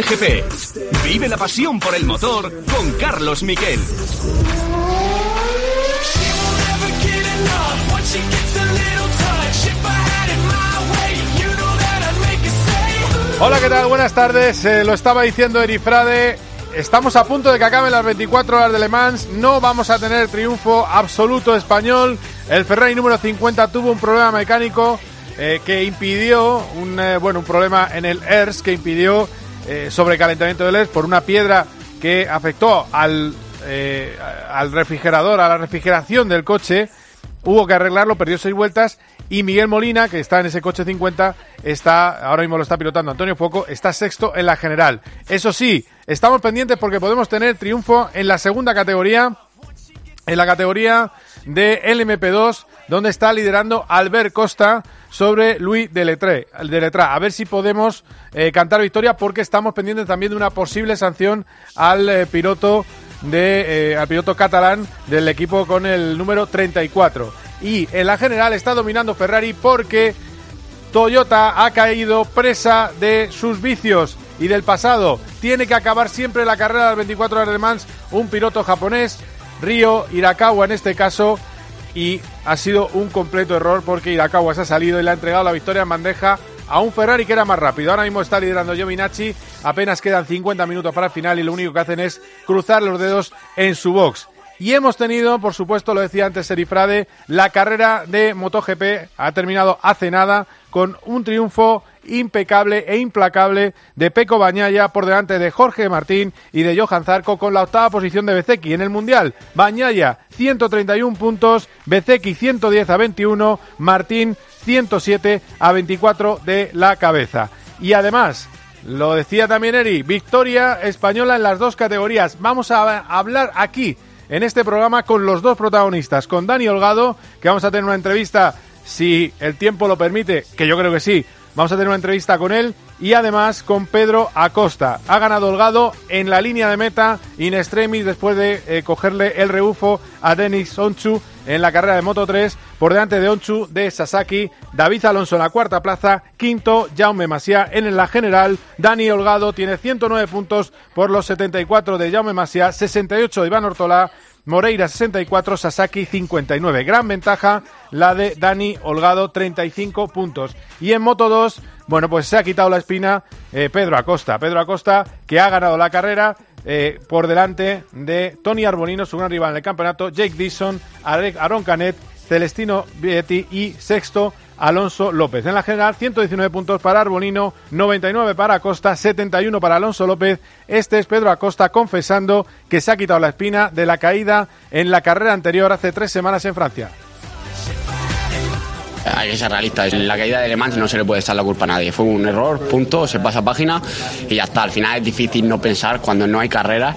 GP. Vive la pasión por el motor con Carlos Miquel. Hola, ¿qué tal? Buenas tardes. Eh, lo estaba diciendo Erifrade. Estamos a punto de que acaben las 24 horas de Le Mans. No vamos a tener triunfo absoluto español. El Ferrari número 50 tuvo un problema mecánico eh, que impidió un, eh, bueno, un problema en el ERS que impidió sobrecalentamiento del ERS por una piedra que afectó al, al refrigerador, a la refrigeración del coche. Hubo que arreglarlo, perdió seis vueltas y Miguel Molina, que está en ese coche 50, está, ahora mismo lo está pilotando Antonio Foco, está sexto en la general. Eso sí, estamos pendientes porque podemos tener triunfo en la segunda categoría, en la categoría de LMP2, donde está liderando Albert Costa sobre Luis Deletré, Letra. A ver si podemos eh, cantar victoria porque estamos pendientes también de una posible sanción al eh, piloto de, eh, al piloto catalán del equipo con el número 34 y en la general está dominando Ferrari porque Toyota ha caído presa de sus vicios y del pasado. Tiene que acabar siempre la carrera de 24 horas de Mans un piloto japonés, Ryo Irakawa en este caso, y ha sido un completo error porque Irakawa se ha salido y le ha entregado la victoria en bandeja a un Ferrari que era más rápido. Ahora mismo está liderando Giovinacci, apenas quedan 50 minutos para el final y lo único que hacen es cruzar los dedos en su box. Y hemos tenido, por supuesto, lo decía antes Serifrade, la carrera de MotoGP ha terminado hace nada con un triunfo impecable e implacable de Peco Bañaya por delante de Jorge Martín y de Johan Zarco con la octava posición de Bezeki en el Mundial. Bañaya 131 puntos, Bezeki 110 a 21, Martín 107 a 24 de la cabeza. Y además, lo decía también Eri, victoria española en las dos categorías. Vamos a hablar aquí en este programa con los dos protagonistas, con Dani Holgado, que vamos a tener una entrevista, si el tiempo lo permite, que yo creo que sí, vamos a tener una entrevista con él, y además con Pedro Acosta. Ha ganado Holgado en la línea de meta in extremis después de eh, cogerle el rebufo a Denis Onchu en la carrera de Moto 3 por delante de Onchu de Sasaki, David Alonso en la cuarta plaza, quinto Jaume Masia en la general, Dani Holgado tiene 109 puntos por los 74 de Jaume Masia, 68 de Iván Ortola, Moreira 64, Sasaki 59. Gran ventaja la de Dani Holgado, 35 puntos. Y en Moto 2, bueno, pues se ha quitado la espina eh, Pedro Acosta. Pedro Acosta que ha ganado la carrera eh, por delante de Tony Arbolino, su gran rival en el campeonato, Jake Dixon, Aaron Canet, Celestino Vietti y sexto Alonso López. En la general, 119 puntos para Arbolino, 99 para Acosta, 71 para Alonso López. Este es Pedro Acosta confesando que se ha quitado la espina de la caída en la carrera anterior hace tres semanas en Francia. Hay que ser realista. La caída de Le Mans no se le puede echar la culpa a nadie. Fue un error, punto, se pasa página y ya está. Al final es difícil no pensar cuando no hay carrera.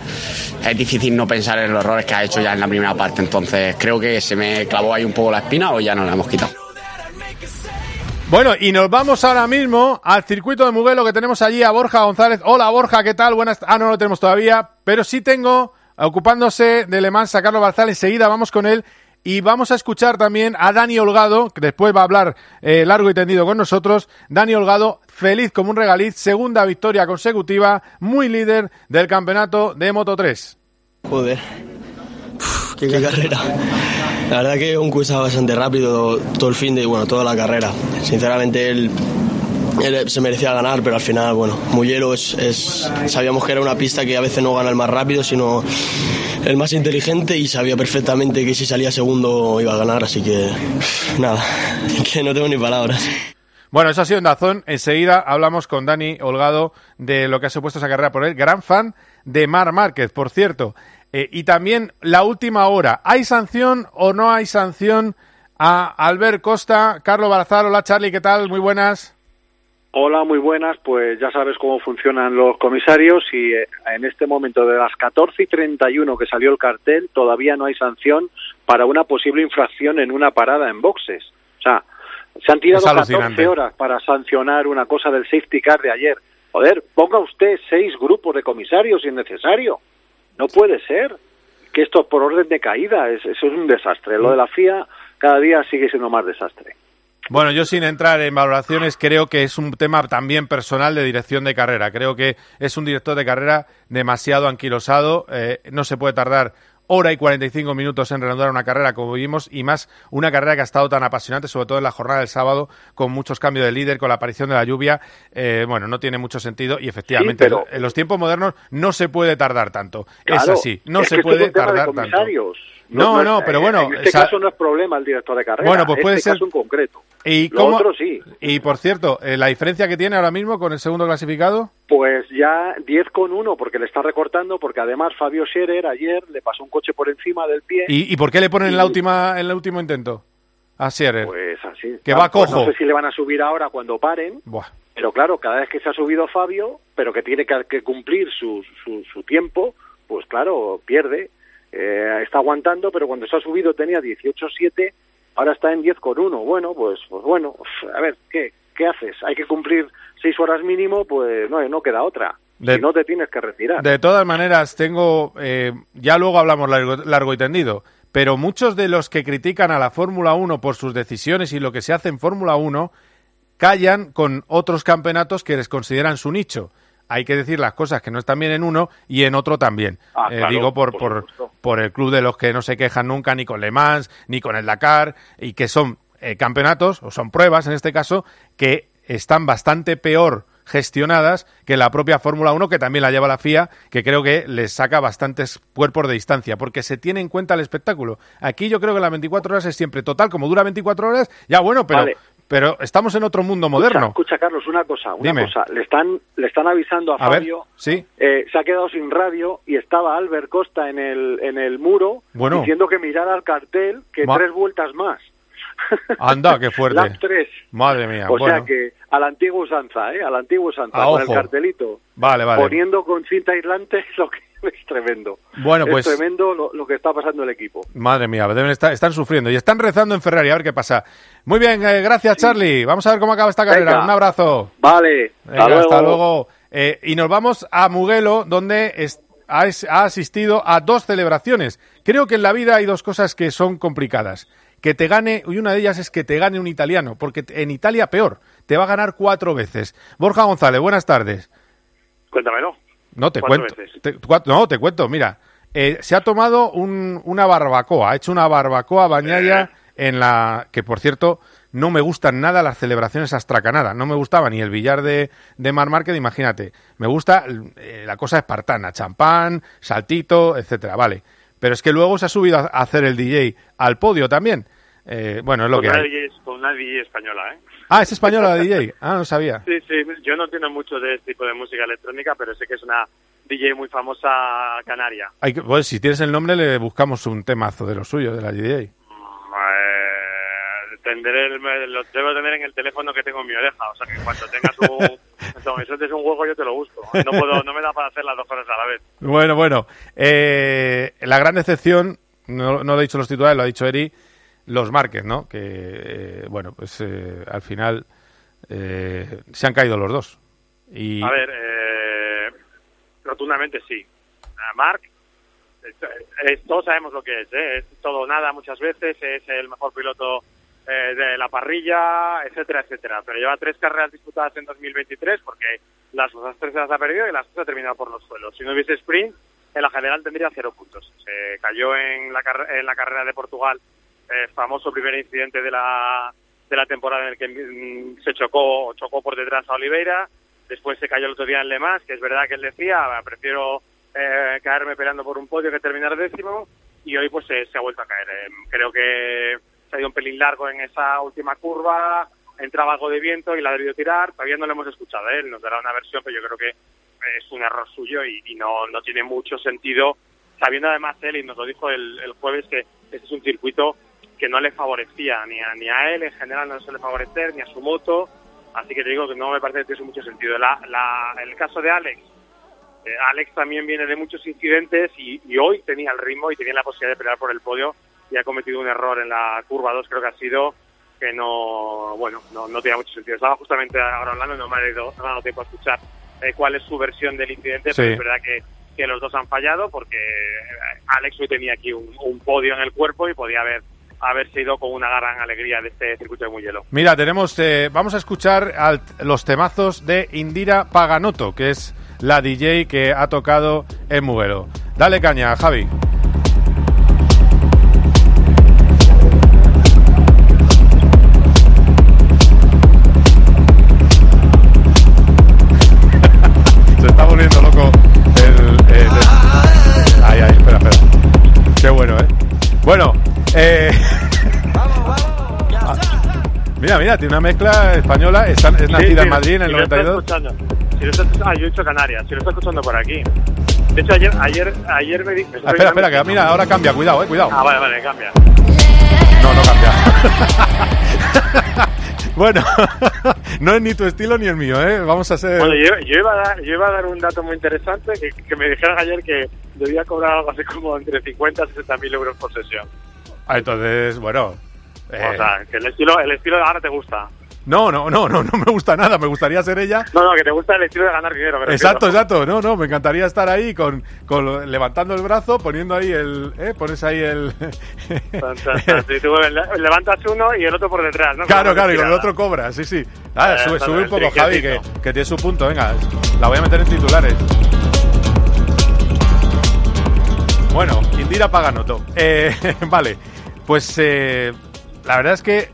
Es difícil no pensar en los errores que ha hecho ya en la primera parte. Entonces creo que se me clavó ahí un poco la espina o ya no la hemos quitado. Bueno, y nos vamos ahora mismo al circuito de Mugello que tenemos allí a Borja González. Hola Borja, ¿qué tal? Buenas. Ah, no lo tenemos todavía, pero sí tengo ocupándose de Le Mans a Carlos Barzal. Enseguida vamos con él y vamos a escuchar también a Dani Holgado, que después va a hablar eh, largo y tendido con nosotros. Dani Holgado, feliz como un regaliz, segunda victoria consecutiva, muy líder del campeonato de Moto 3. Joder, qué, carrera. La verdad que un curso bastante rápido todo el fin de, bueno, toda la carrera. Sinceramente él él se merecía ganar, pero al final, bueno, Mugello es, es, sabíamos que era una pista que a veces no gana el más rápido, sino el más inteligente y sabía perfectamente que si salía segundo iba a ganar, así que nada, que no tengo ni palabras. Bueno, eso ha sido Dazón. Enseguida hablamos con Dani Holgado de lo que ha supuesto esa carrera por él. Gran fan de Mar Márquez, por cierto. Eh, y también la última hora. ¿Hay sanción o no hay sanción a Albert Costa? Carlos Barazal, hola Charlie, ¿qué tal? Muy buenas. Hola, muy buenas. Pues ya sabes cómo funcionan los comisarios y eh, en este momento de las 14 y 31 que salió el cartel todavía no hay sanción para una posible infracción en una parada en boxes. O sea, se han tirado 14 horas para sancionar una cosa del safety car de ayer. Joder, ponga usted seis grupos de comisarios si es necesario. No puede ser que esto por orden de caída, es, eso es un desastre. Lo de la FIA cada día sigue siendo más desastre. Bueno, yo sin entrar en valoraciones creo que es un tema también personal de dirección de carrera. Creo que es un director de carrera demasiado anquilosado. Eh, no se puede tardar hora y 45 minutos en reanudar una carrera, como vimos, y más una carrera que ha estado tan apasionante, sobre todo en la jornada del sábado, con muchos cambios de líder, con la aparición de la lluvia. Eh, bueno, no tiene mucho sentido y efectivamente en los tiempos modernos no se puede tardar tanto. es así, no se puede tardar tanto. No, no, pero bueno. En este caso no es problema el director de carrera. Bueno, pues puede este ser. Caso en concreto. ¿Y cómo... otro sí. Y por cierto, eh, ¿la diferencia que tiene ahora mismo con el segundo clasificado? Pues ya 10 con 1, porque le está recortando, porque además Fabio Scherer ayer le pasó un coche por encima del pie. ¿Y, por qué le ponen en, la última, en el último intento? A Scherer. Pues así. Que va pues cojo. no sé si le van a subir ahora cuando paren. Buah. Pero claro, cada vez que se ha subido Fabio, pero que tiene que, cumplir su, su, su tiempo, pues claro, pierde. Eh, está aguantando, pero cuando se ha subido tenía 18-7, ahora está en 10 con 1. Bueno, pues, pues bueno, a ver, ¿qué, ¿qué haces? Hay que cumplir 6 horas mínimo, pues no, no queda otra. si no te tienes que retirar. De todas maneras, tengo, eh, ya luego hablamos largo, largo y tendido, pero muchos de los que critican a la Fórmula 1 por sus decisiones y lo que se hace en Fórmula 1 callan con otros campeonatos que les consideran su nicho hay que decir las cosas que no están bien en uno y en otro también. Ah, eh, digo por, por, por, el club de los que no se quejan nunca ni con Le Mans ni con el Dakar y que son eh, campeonatos o son pruebas en este caso que están bastante peor gestionadas que la propia Fórmula 1, que también la lleva la FIA, que creo que les saca bastantes cuerpos de distancia, porque se tiene en cuenta el espectáculo. Aquí yo creo que las 24 horas es siempre total, como dura 24 horas, ya bueno, pero, pero estamos en otro mundo moderno. Escucha, Carlos, una cosa, una cosa. Le están, le están avisando a, Fabio. ¿sí? Eh, se ha quedado sin radio y estaba Albert Costa en el, en el muro diciendo que mirara al cartel que tres vueltas más. Anda, qué fuerte. Las tres. Madre mía. O sea que a la antigua usanza, ¿eh? A la antigua usanza, con el cartelito. Vale, vale. Poniendo con cinta aislante lo que es tremendo. Bueno, pues. Es tremendo lo, que está pasando el equipo. Madre mía, deben estar, están sufriendo y están rezando en Ferrari, a ver qué pasa. Muy bien, eh, gracias, Charlie. Vamos a ver cómo acaba esta carrera. Un abrazo. Vale. hasta luego. Eh, y nos vamos a Mugello, donde ha, ha asistido a dos celebraciones. Creo que en la vida hay dos cosas que son complicadas que te gane, y una de ellas es que te gane un italiano, porque en Italia peor, te va a ganar cuatro veces. Borja González, buenas tardes. Cuéntamelo. No, te cuento. no, te cuento, mira. Eh, se ha tomado una barbacoa, ha hecho una barbacoa bañaya eh. en la que, por cierto, no me gustan nada las celebraciones astracanadas. No me gustaba ni el billar de, de Mar Márquez, imagínate. Me gusta eh, la cosa espartana, champán, saltito, etcétera, vale. Pero es que luego se ha subido a hacer el DJ al podio también. Eh, bueno, es lo que una hay. DJ, con una DJ española, ¿eh? Ah, es española la DJ. Ah, no sabía. Sí, sí, yo no entiendo mucho de este tipo de música electrónica, pero sé que es una DJ muy famosa canaria. Hay que, pues si tienes el nombre le buscamos un temazo de lo suyo, de la DJ. Mm, eh, tendré lo debo tener en el teléfono que tengo en mi oreja, o sea que cuando tengas un... es un juego yo te lo busco. No, puedo, no me da para hacer las dos cosas a la vez. Bueno, bueno. Eh, la gran decepción, no, no lo he dicho los titulares, lo ha dicho Eri, los Márquez, ¿no? Que, eh, bueno, pues eh, al final eh, se han caído los dos. Y... A ver, rotundamente sí. Marc, todos sabemos lo que es, es todo nada muchas veces, es el mejor piloto de la parrilla, etcétera, etcétera. Pero lleva tres carreras disputadas en 2023 porque las otras tres las ha perdido y las tres ha terminado por los suelos. Si no hubiese sprint, en la general tendría cero puntos. Se cayó en la, en la carrera de Portugal el famoso primer incidente de la, de la temporada en el que mm, se chocó, chocó por detrás a Oliveira, después se cayó el otro día en Le Mans, que es verdad que él decía, prefiero eh, caerme peleando por un podio que terminar décimo, y hoy pues se, ha vuelto a caer. Eh, creo que se ha ido un pelín largo en esa última curva, entraba algo de viento y la ha debido tirar, todavía no lo hemos escuchado, él nos dará una versión, pero yo creo que es un error suyo y, no, no tiene mucho sentido, sabiendo además él, y nos lo dijo el, el jueves, que este es un circuito que no le favorecía ni a, ni a él, en general no se le favorecer, ni a su moto, así que te digo que no me parece que tiene mucho sentido. La, la, el caso de Alex, eh, Alex también viene de muchos incidentes y, hoy tenía el ritmo y tenía la posibilidad de pelear por el podio y ha cometido un error en la curva 2, creo que ha sido que no, bueno, no, no tenía mucho sentido. Estaba justamente ahora hablando y no me ha dado, tiempo a escuchar eh, cuál es su versión del incidente, pero es verdad que, que los dos han fallado porque eh, Alex hoy tenía aquí un, un podio en el cuerpo y podía haber haber sido con una gran alegría de este circuito de Mugello. Mira, tenemos, eh, vamos a escuchar al- los temazos de Indira Paganotto, que es la DJ que ha tocado en Mugello. Dale caña, Javi. Se está volviendo loco el... el- Ay, ay, espera, espera. Qué bueno, ¿eh? Bueno, eh... Mira, mira, tiene una mezcla española, está- es nacida Sí, sí, en Madrid en el si lo estás 92. escuchando. Si lo escuchando- ah, yo he dicho Canarias, si lo estás escuchando por aquí. De hecho, ayer, ayer, ayer me di... me Ah, espera, espera, que mira, ahora cambia, cuidado, eh, cuidado. Ah, vale, vale, cambia. No, no cambia. bueno, no es ni tu estilo ni el mío, ¿eh? Vamos a ser... Bueno, yo, yo iba a dar, yo iba a dar un dato muy interesante, que, que me dijeron ayer que debía cobrar algo así como entre 50 y 60 mil euros por sesión. Ah, entonces, bueno... eh, O sea, que el estilo, el estilo de ahora te gusta. no, no, no, no, no me gusta nada, me gustaría ser ella. No, no, que te gusta el estilo de ganar dinero. Exacto, exacto, no, no, me encantaría estar ahí con, con levantando el brazo, poniendo ahí el, ¿eh? Pones ahí el... Tú levantas uno y el otro por detrás, ¿no? Claro, claro, y con el otro cobra, sí, sí. Ah, Eh, sube, sube un poco, Javi, que, que tiene su punto. Venga, la voy a meter en titulares. Bueno, Indira Paganoto. Eh, vale, pues eh, la verdad es que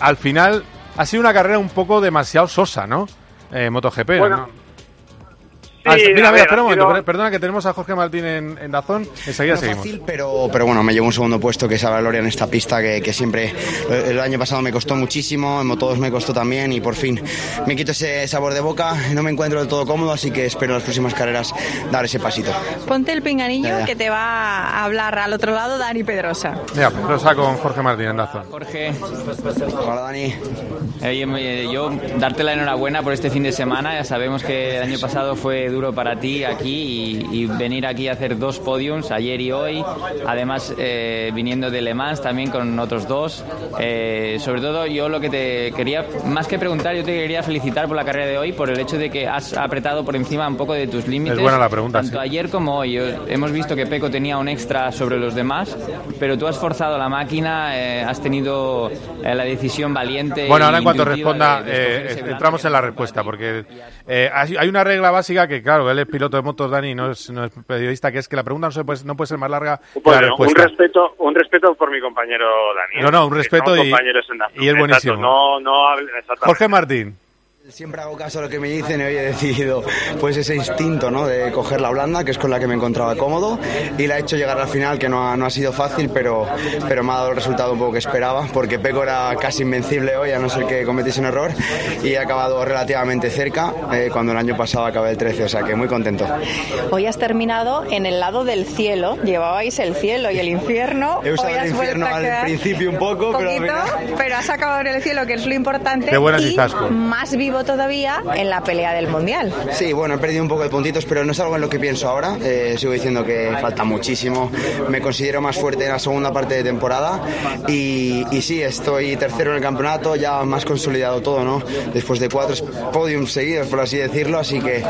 al final ha sido una carrera un poco demasiado sosa, ¿no? Eh, MotoGP, ¿no? Ah, mira, a mira, ver, espera un momento, sido- perdona que tenemos a Jorge Martín en, en Dazón, enseguida No seguimos. fácil, pero, pero bueno, me llevo un segundo puesto que es a la gloria en esta pista que, que siempre el año pasado me costó muchísimo, en Moto2 me costó también y por fin me quito ese sabor de boca, no me encuentro del todo cómodo, así que espero en las próximas carreras dar ese pasito. Ponte el pinganillo Ya, ya. que te va a hablar al otro lado Dani Pedrosa. Mira, Pedrosa con Jorge Martín en Dazón. Jorge, Hola Dani. oye, me- yo darte la enhorabuena por este fin de semana. Ya sabemos que el año pasado fue duro para ti aquí y, y venir aquí a hacer dos podiums, ayer y hoy. Además, eh, viniendo de Le Mans también con otros dos. Eh, sobre todo, yo lo que te quería, más que preguntar, yo te quería felicitar por la carrera de hoy, por el hecho de que has apretado por encima un poco de tus límites. Es buena la pregunta, Tanto sí. ayer como hoy. Hemos visto que Peco tenía un extra sobre los demás, pero tú has forzado la máquina, eh, has tenido eh, la decisión valiente. Bueno, ahora e en cuanto responda, de- de eh, volante entramos en la respuesta, porque eh, hay una regla básica que, claro, él es piloto de motos, Dani, no es, no es periodista, que es que la pregunta no, se puede, no puede ser más larga que la un respeto, un respeto por mi compañero Daniel. No, no, un respeto y- compañeros en la- y es buenísimo. Exacto, no, no. Jorge Martín. Siempre hago caso a lo que me dicen y hoy he decidido pues ese instinto ¿no? de coger la blanda, que es con la que me encontraba cómodo, y la he hecho llegar al final, que no ha, no ha sido fácil, pero, pero me ha dado el resultado un poco que esperaba, porque Peco era casi invencible hoy, a no ser que cometiese un error, y he acabado relativamente cerca, eh, cuando el año pasado acabé el 13, o sea que muy contento. Hoy has terminado en el lado del cielo. Llevabais el cielo y el infierno. He usado Hoy el infierno al principio un poco, pero al poquito, final- pero has acabado en el cielo, que es lo importante. Qué buena y más vivo todavía en la pelea del mundial. Sí, bueno, he perdido un poco de puntitos, pero no es algo en lo que pienso ahora. Eh, sigo diciendo que falta muchísimo. Me considero más fuerte en la segunda parte de temporada y, y sí, estoy tercero en el campeonato, ya más consolidado todo, ¿no? Después de cuatro podiums seguidos, por así decirlo, así que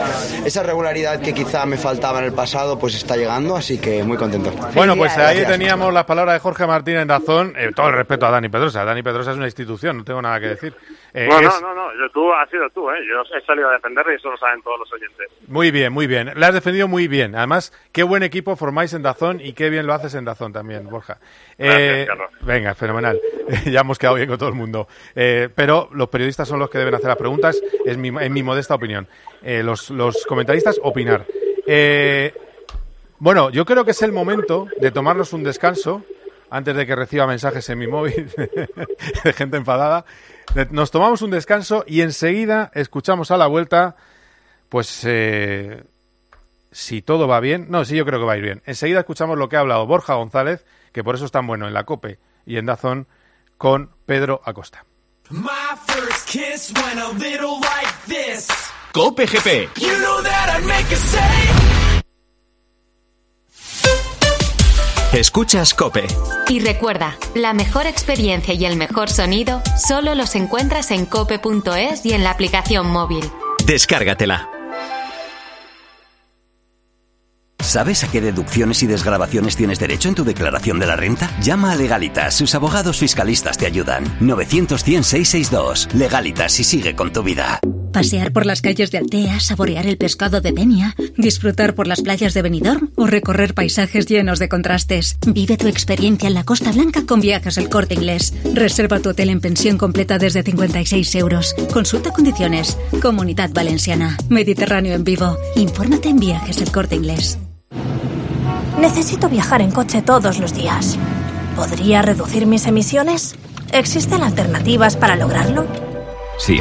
esa regularidad que quizá me faltaba en el pasado, pues está llegando, así que muy contento. Bueno, pues ahí Gracias. teníamos las palabras de Jorge Martín en Dazón. Eh, todo el respeto a Dani Pedrosa. Dani Pedrosa es una institución, no tengo nada que decir. Eh, No, no, es- no, no, yo, tú has sido tú, ¿eh? Yo he salido a defenderle y eso lo saben todos los oyentes. Muy bien, muy bien. Le has defendido muy bien. Además, qué buen equipo formáis en Dazón y qué bien lo haces en Dazón también, Borja. Eh, Carlos. venga, fenomenal. ya hemos quedado bien con todo el mundo. Eh, pero los periodistas son los que deben hacer las preguntas, es mi, en mi modesta opinión. Eh, los, los comentaristas, opinar. Eh, bueno, yo creo que es el momento de tomarnos un descanso antes de que reciba mensajes en mi móvil de gente enfadada. Nos tomamos un descanso y enseguida escuchamos a la vuelta, pues eh, si todo va bien, no, sí, yo creo que va a ir bien. Enseguida escuchamos lo que ha hablado Borja González, que por eso es tan bueno en la COPE y en Dazón, con Pedro Acosta. My first kiss went a little like this. Cope GP. You know that I'd make a say. Escuchas Cope. Y recuerda, la mejor experiencia y el mejor sonido solo los encuentras en cope.es y en la aplicación móvil. Descárgatela. ¿Sabes a qué deducciones y desgrabaciones tienes derecho en tu declaración de la renta? Llama a Legalitas, sus abogados fiscalistas te ayudan. 900-100-662. Legalitas y sigue con tu vida. Pasear por las calles de Altea, saborear el pescado de Denia, disfrutar por las playas de Benidorm o recorrer paisajes llenos de contrastes. Vive tu experiencia en la Costa Blanca con Viajes El Corte Inglés. Reserva tu hotel en pensión completa desde 56 euros. Consulta condiciones. Comunidad Valenciana. Mediterráneo en vivo. Infórmate en Viajes El Corte Inglés. Necesito viajar en coche todos los días. ¿Podría reducir mis emisiones? ¿Existen alternativas para lograrlo? Sí,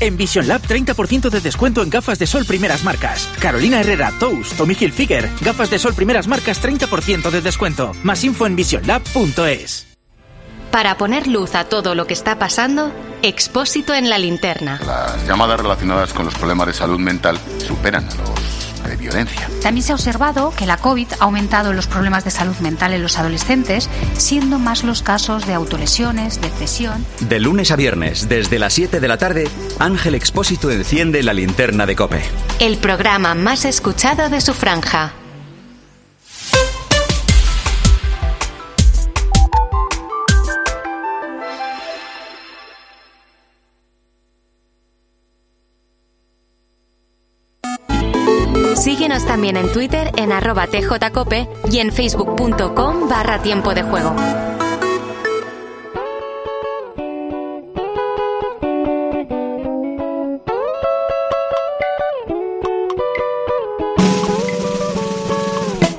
En Vision Lab 30% de descuento en gafas de sol primeras marcas. Carolina Herrera, Toast, Tommy Hilfiger. Gafas de sol primeras marcas 30% de descuento. Más info en visionlab.es. Para poner luz a todo lo que está pasando, Expósito en la linterna. Las llamadas relacionadas con los problemas de salud mental superan a los de violencia. También se ha observado que la COVID ha aumentado los problemas de salud mental en los adolescentes, siendo más los casos de autolesiones, depresión. De lunes a viernes, desde las 7 de la tarde, Ángel Expósito enciende la linterna de Cope. El programa más escuchado de su franja. Síguenos también en Twitter en arroba tjcope y en facebook.com barra tiempo de juego.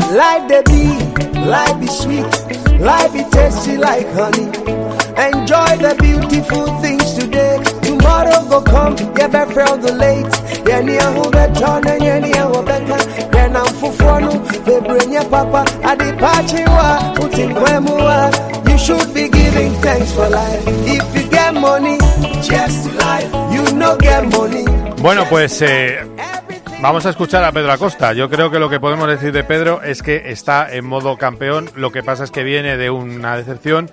Life they be, life be sweet, life be tasty like honey. Enjoy the beautiful things today. Tomorrow go come, you better feel the late. Yeah, near who better and yeah, near who better. Then I'm for no, they bring your papa. I did party wa, putting wa. You should be giving thanks for life. If you get money, just life. You no get money. Bueno, pues eh, vamos a escuchar a Pedro Acosta. Yo creo que lo que podemos decir de Pedro es que está en modo campeón. Lo que pasa es que viene de una decepción.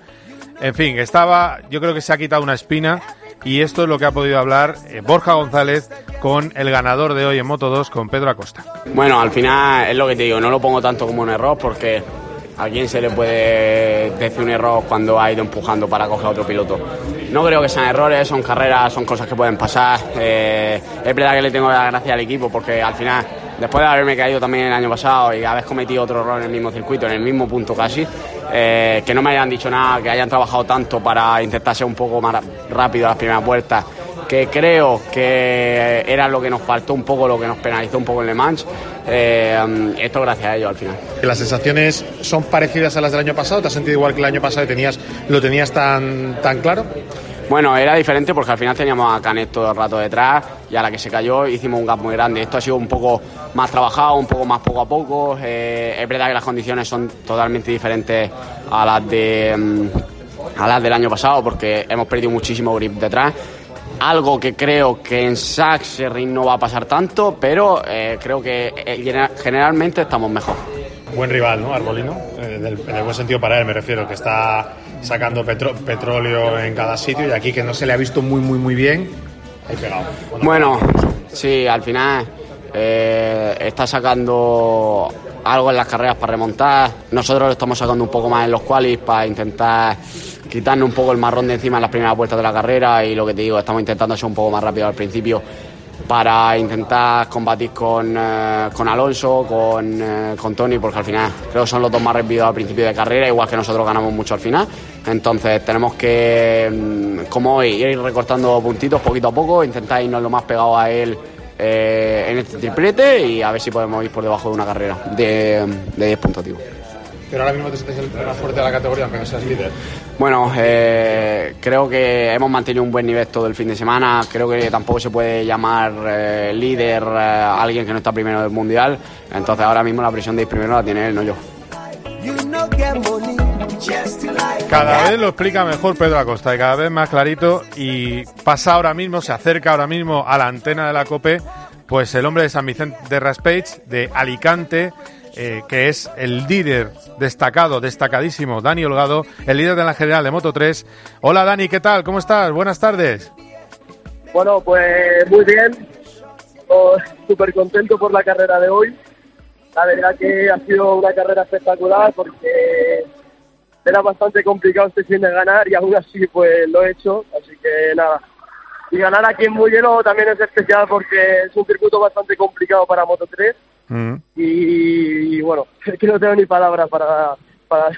En fin, estaba, yo creo que se ha quitado una espina y esto es lo que ha podido hablar eh, Borja González con el ganador de hoy en Moto 2, con Pedro Acosta. Bueno, al final es lo que te digo, no lo pongo tanto como un error porque a quién se le puede decir un error cuando ha ido empujando para coger a otro piloto. No creo que sean errores, son carreras, son cosas que pueden pasar. Eh, es verdad que le tengo la gracia al equipo porque al final, después de haberme caído también el año pasado y haber cometido otro error en el mismo circuito, en el mismo punto casi, eh, que no me hayan dicho nada, que hayan trabajado tanto para intentar ser un poco más rápido las primeras vueltas que creo que era lo que nos faltó un poco, lo que nos penalizó un poco en Le Mans. Eh, esto gracias a ellos al final. ¿Las sensaciones son parecidas a las del año pasado? ¿Te has sentido igual que el año pasado y tenías, lo tenías tan, tan claro? Bueno, era diferente porque al final teníamos a Canet todo el rato detrás y a la que se cayó hicimos un gap muy grande. Esto ha sido un poco más trabajado, un poco más poco a poco. Eh, es verdad que las condiciones son totalmente diferentes a las de mm, a las del año pasado porque hemos perdido muchísimo grip detrás algo que creo que en Sachsenring no va a pasar tanto, pero eh, creo que eh, generalmente estamos mejor. Buen rival, ¿no? Arbolino, en el buen sentido para él, me refiero, que está sacando petróleo en cada sitio y aquí que no se le ha visto muy, muy, muy bien, ahí pegado. Bueno, sí, al final está sacando algo en las carreras para remontar. Nosotros lo estamos sacando un poco más en los qualis para intentar quitarnos un poco el marrón de encima en las primeras vueltas de la carrera y lo que te digo, estamos intentando ser un poco más rápido al principio para intentar combatir con, eh, con Alonso, con, eh, con, Tony, porque al final creo que son los dos más rápidos al principio de carrera, igual que nosotros ganamos mucho al final. Entonces tenemos que, mm, como hoy, ir recortando puntitos poquito a poco, intentar irnos lo más pegado a él eh, en este triplete y a ver si podemos ir por debajo de una carrera de, de 10 puntos. Tío. Pero ahora mismo te sientes el más fuerte de la categoría, aunque no seas líder. Bueno, eh, creo que hemos mantenido un buen nivel todo el fin de semana. Creo que tampoco se puede llamar eh, líder eh, a alguien que no está primero del mundial. Entonces ahora mismo la presión de ir primero la tiene él, no yo. Cada vez lo explica mejor Pedro Acosta y cada vez más clarito y pasa ahora mismo, se acerca ahora mismo a la antena de la COPE, pues el hombre de San Vicente de Raspage, de Alicante, eh, que es el líder destacado, destacadísimo, Dani Holgado, el líder de la general de Moto 3. Hola Dani, ¿qué tal? ¿Cómo estás? Buenas tardes. Bueno, pues muy bien. Oh, Súper contento por la carrera de hoy. La verdad que ha sido una carrera espectacular porque era bastante complicado este fin de ganar y aún así pues lo he hecho. Así que nada. Y ganar aquí en Mugello también es especial porque es un circuito bastante complicado para Moto 3 Mm. y, y bueno, es que no tengo ni palabras para, para,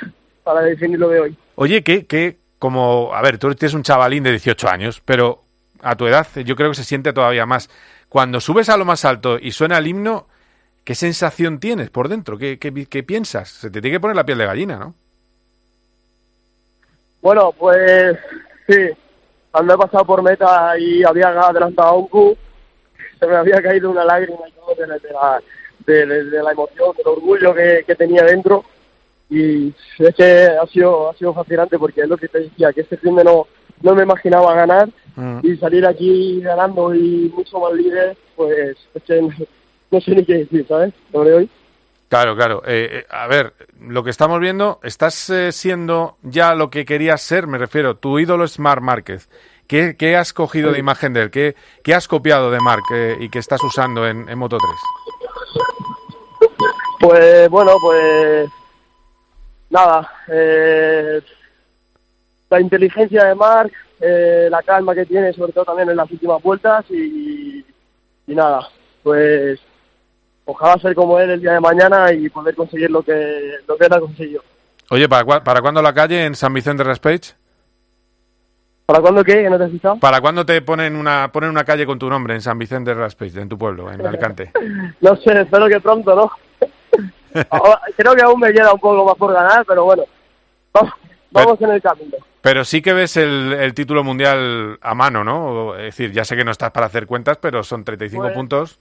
para definir lo de hoy. Oye, que, que como, a ver, tú tienes un chavalín de 18 años, pero a tu edad yo creo que se siente todavía más. Cuando subes a lo más alto y suena el himno, ¿qué sensación tienes por dentro? ¿Qué, qué, qué piensas? Se te tiene que poner la piel de gallina, ¿no? Bueno, pues sí, cuando he pasado por meta y había adelantado a un Q, se me había caído una lágrima y todo de la, de la, de- de- de la emoción, del orgullo que, que tenía dentro. Y es que ha sido, ha sido fascinante porque es lo que te decía, que este fin de no, no me imaginaba ganar y salir aquí ganando y mucho más líder, pues es que no, no sé ni qué decir, ¿sabes? Sobre hoy. Claro, claro. Eh, eh, a ver, lo que estamos viendo, estás eh, siendo ya lo que querías ser, me refiero. Tu ídolo es Marc Márquez. ¿Qué, qué has cogido de imagen de él? ¿Qué, qué has copiado de Marc eh, y que estás usando en, en Moto 3? Pues bueno, pues nada, eh, la inteligencia de Mark, eh, la calma que tiene, sobre todo también en las últimas vueltas y, y nada, pues ojalá ser como él el día de mañana y poder conseguir lo que lo que él ha conseguido. Oye, ¿para, ¿para cuándo la calle en San Vicente Raspage? ¿Para cuándo qué? ¿Que no te has fijado? ¿Para cuándo te ponen una, ponen una calle con tu nombre en San Vicente de Raspage, en tu pueblo, en Alicante? No sé, espero que pronto, ¿no? Ahora, Creo que aún me queda un poco más por ganar, pero bueno, vamos, vamos en el camino. Pero sí que ves el, el título mundial a mano, ¿no? Es decir, ya sé que no estás para hacer cuentas, pero son 35 Pues- puntos.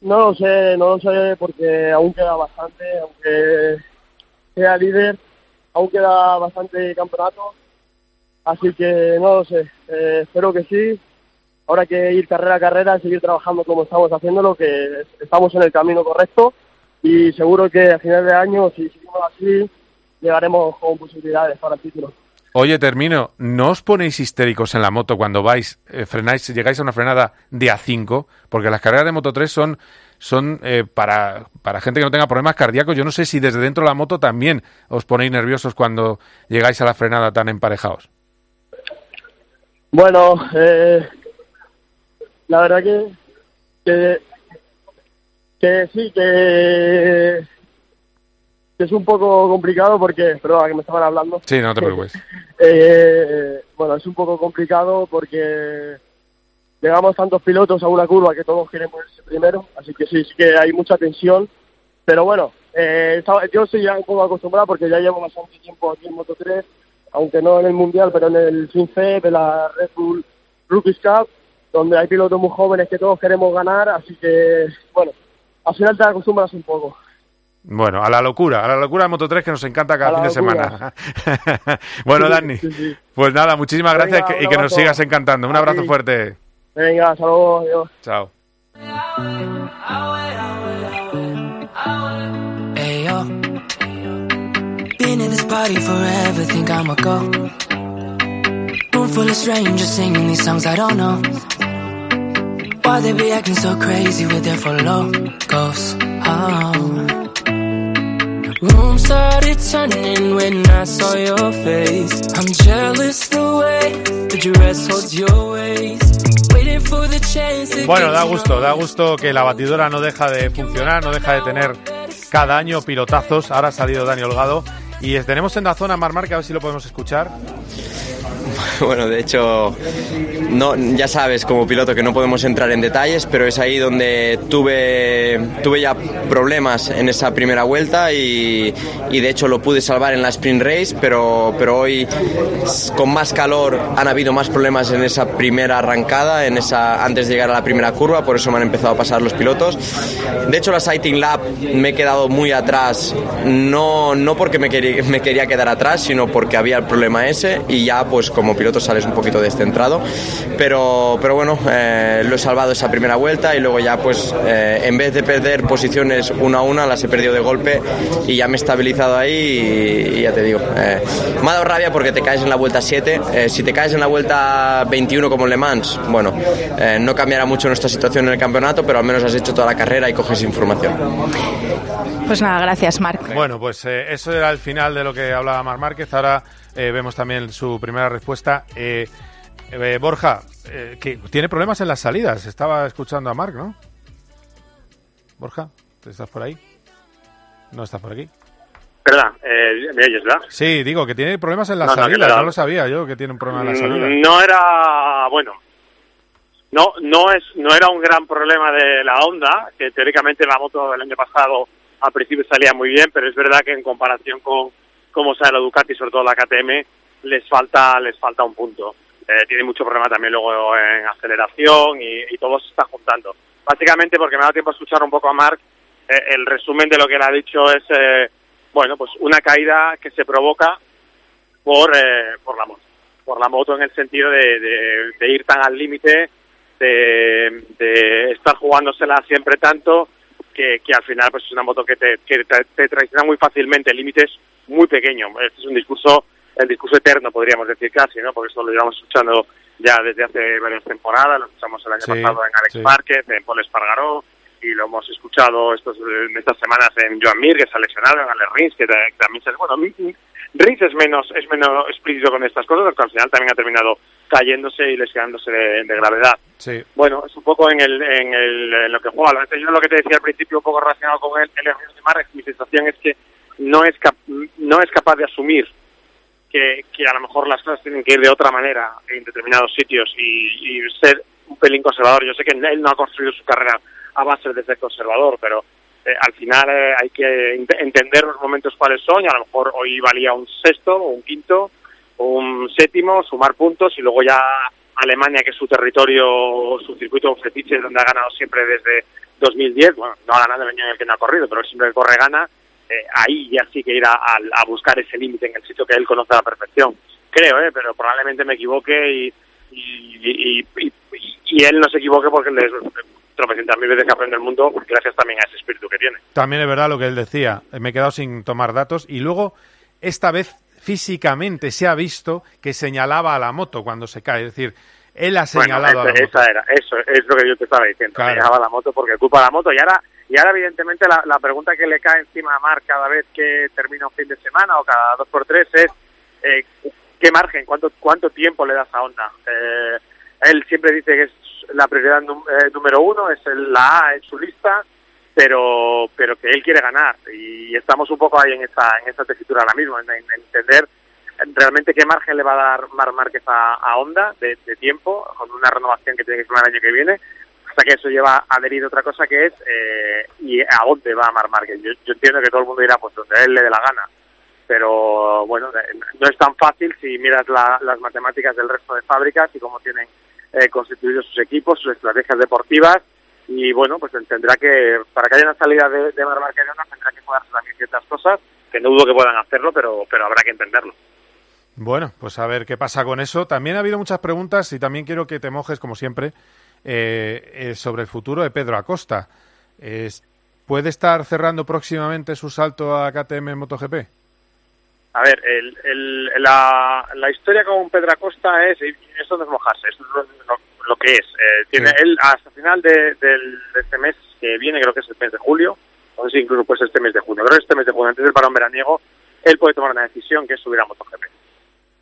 No lo sé, no lo sé porque aún queda bastante, aunque sea líder, aún queda bastante campeonato, así que no lo sé, eh, espero que sí. Ahora hay que ir carrera a carrera, seguir trabajando como estamos haciéndolo, que estamos en el camino correcto y seguro que a final de año, si seguimos así, llegaremos con posibilidades para el título. Oye, termino. ¿No os ponéis histéricos en la moto cuando vais, eh, frenáis, llegáis a una frenada de A5? Porque las carreras de Moto 3 son, son eh, para, para gente que no tenga problemas cardíacos. Yo no sé si desde dentro de la moto también os ponéis nerviosos cuando llegáis a la frenada tan emparejados. Bueno, eh, la verdad que, que, que sí, que, que es un poco complicado porque, perdón, que me estaban hablando. Sí, no te preocupes. Eh, bueno, es un poco complicado porque llegamos tantos pilotos a una curva que todos queremos ser primero, así que sí, sí que hay mucha tensión, pero bueno, eh, yo soy ya un poco acostumbrado porque ya llevo bastante tiempo aquí en Moto 3, aunque no en el Mundial, pero en el FinFEP, en la Red Bull Rookies Cup, donde hay pilotos muy jóvenes que todos queremos ganar, así que bueno, al final te acostumbras un poco. Bueno, a la locura, a la locura de Moto 3 que nos encanta cada A fin de semana. bueno, Sí, Dani, sí, sí. pues nada, muchísimas Venga, gracias que- y que nos sigas encantando. Un A abrazo ti. fuerte. Venga, saludos, adiós. Chao. Hey yo, been at this party forever, think I'ma go. Room full of strangers singing these songs I don't know. Why they be acting so crazy with their? Oh. Room started turning when I saw your face. I'm jealous the way the dress holds your waist. Waiting for the chance to Bueno, da to gusto, da gusto que la batidora no deja de funcionar, no deja de tener cada año pilotazos. Ahora ha salido Dani Holgado. Y tenemos en la zona Mar Marca, a ver si lo podemos escuchar. Bueno, de hecho, no, ya sabes como piloto que no podemos entrar en detalles, pero es ahí donde tuve, tuve ya problemas en esa primera vuelta y, y de hecho lo pude salvar en la sprint race, pero, pero hoy con más calor han habido más problemas en esa primera arrancada, en esa, antes de llegar a la primera curva, por eso me han empezado a pasar los pilotos. De hecho, la Sighting Lab me he quedado muy atrás, no, no porque me me quería quedar atrás, sino porque había el problema ese y ya pues como piloto sales un poquito descentrado. Pero, pero bueno, eh, lo he salvado esa primera vuelta y luego ya pues eh, en vez de perder posiciones una a una, las he perdido de golpe y ya me he estabilizado ahí y, y ya te digo, eh, me ha dado rabia porque te caes en la vuelta 7. Eh, si te caes en la vuelta 21 como en Le Mans, bueno, eh, no cambiará mucho nuestra situación en el campeonato, pero al menos has hecho toda la carrera y coges información. Pues nada, gracias, Marc. Bueno, pues eh, eso era el final de lo que hablaba Mar Márquez. Ahora eh, vemos también su primera respuesta. Eh, eh, Borja, eh, que tiene problemas en las salidas. Estaba escuchando a Marc, ¿no? Borja, ¿estás por ahí? No estás por aquí. Perdón, ¿me oyes, verdad? Sí, digo que tiene problemas en las No, salidas. No lo sabía yo que tiene un problema en las salidas. Mm, No era, bueno, no, no es, no era un gran problema de la Honda, que teóricamente la moto del año pasado al principio salía muy bien, pero es verdad que en comparación con cómo sale la Ducati, sobre todo la KTM, les falta, les falta un punto. Eh, tiene mucho problema también luego en aceleración y, y todo se está juntando. Básicamente porque me ha dado tiempo a escuchar un poco a Mark, eh, el resumen de lo que él ha dicho es, eh, bueno, pues una caída que se provoca por, eh, por la moto. Por la moto en el sentido de, de- de ir tan al límite, de, de estar jugándosela siempre tanto, que, que al final pues es una moto que te, que te, te traiciona muy fácilmente, límites muy pequeños. Este es un discurso, el discurso eterno podríamos decir casi, ¿no? Porque esto lo llevamos escuchando ya desde hace varias temporadas, lo escuchamos el año Sí, pasado en Alex sí. Márquez, en Paul Espargaró, y lo hemos escuchado estos, en estas semanas en Joan Mir, que se ha lesionado, en Ale Rins, que, ta- que también se... Bueno, Rins es menos, es menos explícito con estas cosas, porque al final también ha terminado cayéndose y lesionándose de, de gravedad. Sí. Bueno, es un poco en, el, en, el, en lo que juega. Yo lo que te decía al principio, un poco relacionado con el, el de Marx, mi sensación es que no es, cap- no es capaz de asumir que, que a lo mejor las cosas tienen que ir de otra manera en determinados sitios y, y ser un pelín conservador. Yo sé que él no ha construido su carrera a base de ser conservador, pero eh, al final eh, hay que ent- entender los momentos cuáles son y a lo mejor hoy valía un sexto o un quinto o un séptimo, sumar puntos y luego ya Alemania, que es su territorio, su circuito fetiche, donde ha ganado siempre desde 2010, bueno, no ha ganado el año en el que no ha corrido, pero siempre que corre gana, eh, ahí ya sí que ir a, a- a buscar ese límite en el sitio que él conoce a la perfección. Creo, eh, pero probablemente me equivoque y, y, y, y- él no se equivoque porque le tropecientas mil veces que aprende el mundo, gracias también a ese espíritu que tiene. También es verdad lo que él decía. Me he quedado sin tomar datos y luego esta vez físicamente se ha visto que señalaba a la moto cuando se cae. Es decir, él ha señalado bueno, a la moto. esa era, eso es lo que yo te estaba diciendo. Claro. Me dejaba la moto porque culpa de la moto. Y ahora, y ahora evidentemente, la, pregunta que le cae encima a Marc cada vez que termina un fin de semana o cada dos por tres es eh, ¿qué margen, cuánto, cuánto tiempo le das a Honda? Eh, él siempre dice que es la prioridad num- eh, número uno, es el- la A en su lista, pero pero que él quiere ganar y estamos un poco ahí en esta en esta tesitura ahora mismo, en, en entender realmente qué margen le va a dar Mar Márquez a, a Honda de, de tiempo, con una renovación que tiene que firmar el año que viene, que eso lleva adherido otra cosa que es eh, y a dónde va Mar Márquez. Yo, yo entiendo que todo el mundo dirá pues donde él le dé la gana, pero bueno, no es tan fácil si miras la- las matemáticas del resto de fábricas y cómo tienen eh, constituidos sus equipos, sus estrategias deportivas y bueno, pues tendrá que, para que haya una salida de, de Mar Márquez tendrá que jugarse también ciertas cosas que no dudo que puedan hacerlo, pero, pero habrá que entenderlo. Bueno, pues a ver qué pasa con eso. También ha habido muchas preguntas y también quiero que te mojes, como siempre, eh, eh, sobre el futuro de Pedro Acosta. ¿Puede estar cerrando próximamente su salto a KTM en MotoGP? A ver, el, el- la, la historia con Pedro Acosta es, y esto no es mojarse, es lo, lo- lo que es. Eh, tiene Sí. él hasta final de, este mes que viene, creo que es el mes de julio, no sé si incluso puede ser este mes de junio, creo que este mes de junio, antes del parón veraniego, él puede tomar una decisión que es subir a MotoGP.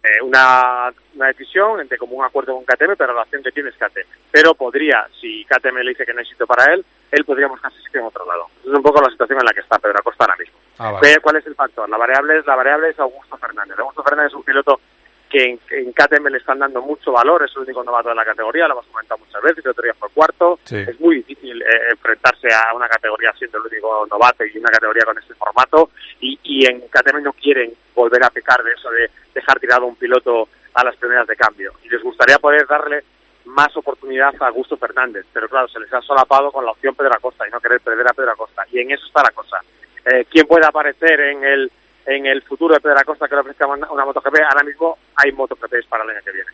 Eh, una, una decisión entre como un acuerdo con KTM, pero la opción que tiene es KTM. Pero podría, si KTM le dice que no hay sitio para él, él podría buscarse sitio en otro lado. Esa es un poco la situación en la que está Pedro Acosta ahora mismo. Ah, ¿Cuál es el factor? La variable es, la variable es Augusto Fernández. Augusto Fernández es un piloto que en, en KTM le están dando mucho valor, es el único novato de la categoría, lo hemos comentado muchas veces, el otro día fue cuarto, Sí. es muy difícil eh, enfrentarse a una categoría siendo el único novato y una categoría con este formato, y, y en KTM no quieren volver a pecar de eso de dejar tirado un piloto a las primeras de cambio, y les gustaría poder darle más oportunidad a Augusto Fernández, pero claro, se les ha solapado con la opción Pedro Acosta y no querer perder a Pedro Acosta, y en eso está la cosa. Eh, ¿Quién puede aparecer en el en el futuro de Pedro Acosta que le ofrezca una, una MotoGP? Ahora mismo hay MotoGPs para el año que viene.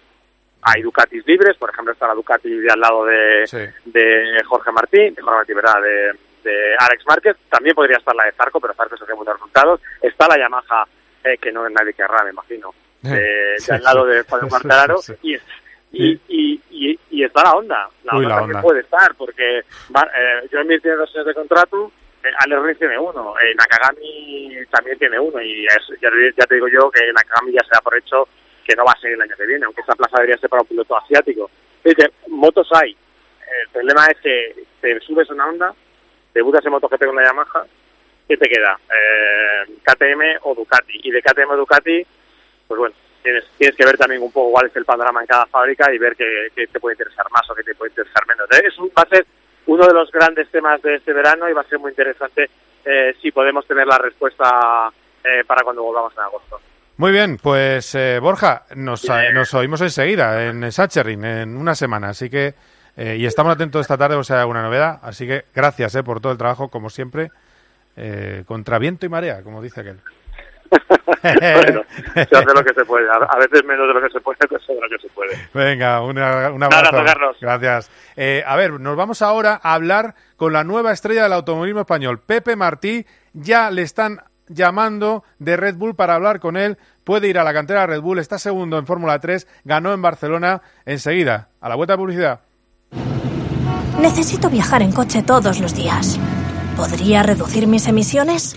Hay Ducatis libres, por ejemplo está la Ducati de al lado de, de Jorge Martín, de Jorge Martín, ¿verdad? De, de Alex Márquez, también podría estar la de Zarco, pero Zarco se hace buenos resultados. Está la Yamaha, eh, que no es nadie querrá, me imagino, de, de Sí, al lado sí. de Juan Sí, Quartararo, y, y, y, y, y está la Honda. La Uy, Honda la Honda. puede estar, porque eh, Joan Mir tiene dos años de contrato, eh, Alex Rins tiene uno, eh, Nakagami también tiene uno, y es- ya, te- digo yo que Nakagami ya se da por hecho que no va a ser el año que viene, aunque esa plaza debería ser para un piloto asiático. Dice, motos hay. El problema es que te subes una Honda, debutas en MotoGP con la Yamaha, ¿qué te queda? Eh, KTM o Ducati. Y de KTM o Ducati, pues bueno, tienes, tienes que ver también un poco cuál es el panorama en cada fábrica y ver qué, te puede interesar más o qué te puede interesar menos. Eh, Es un- va uno de los grandes temas de este verano y va a ser muy interesante eh, si podemos tener la respuesta eh, para cuando volvamos en agosto. Muy bien, pues eh, Borja, nos, nos oímos enseguida en Sachsenring, en una semana, así que eh, y estamos atentos esta tarde si hay alguna novedad, así que gracias eh, por todo el trabajo, como siempre, eh, contra viento y marea, como dice aquel. bueno, se hace lo que se puede. A, veces menos de lo que se puede, pero sobre lo que se puede. Venga, una- un Un abrazo. Carlos. Gracias. Eh, a ver, nos vamos ahora a hablar con la nueva estrella del automovilismo español, Pepe Martí. Ya le están llamando de Red Bull para hablar con él. Puede ir a la cantera de Red Bull, está segundo en Fórmula 3, ganó en Barcelona enseguida. A la vuelta de publicidad. Necesito viajar en coche todos los días. ¿Podría reducir mis emisiones?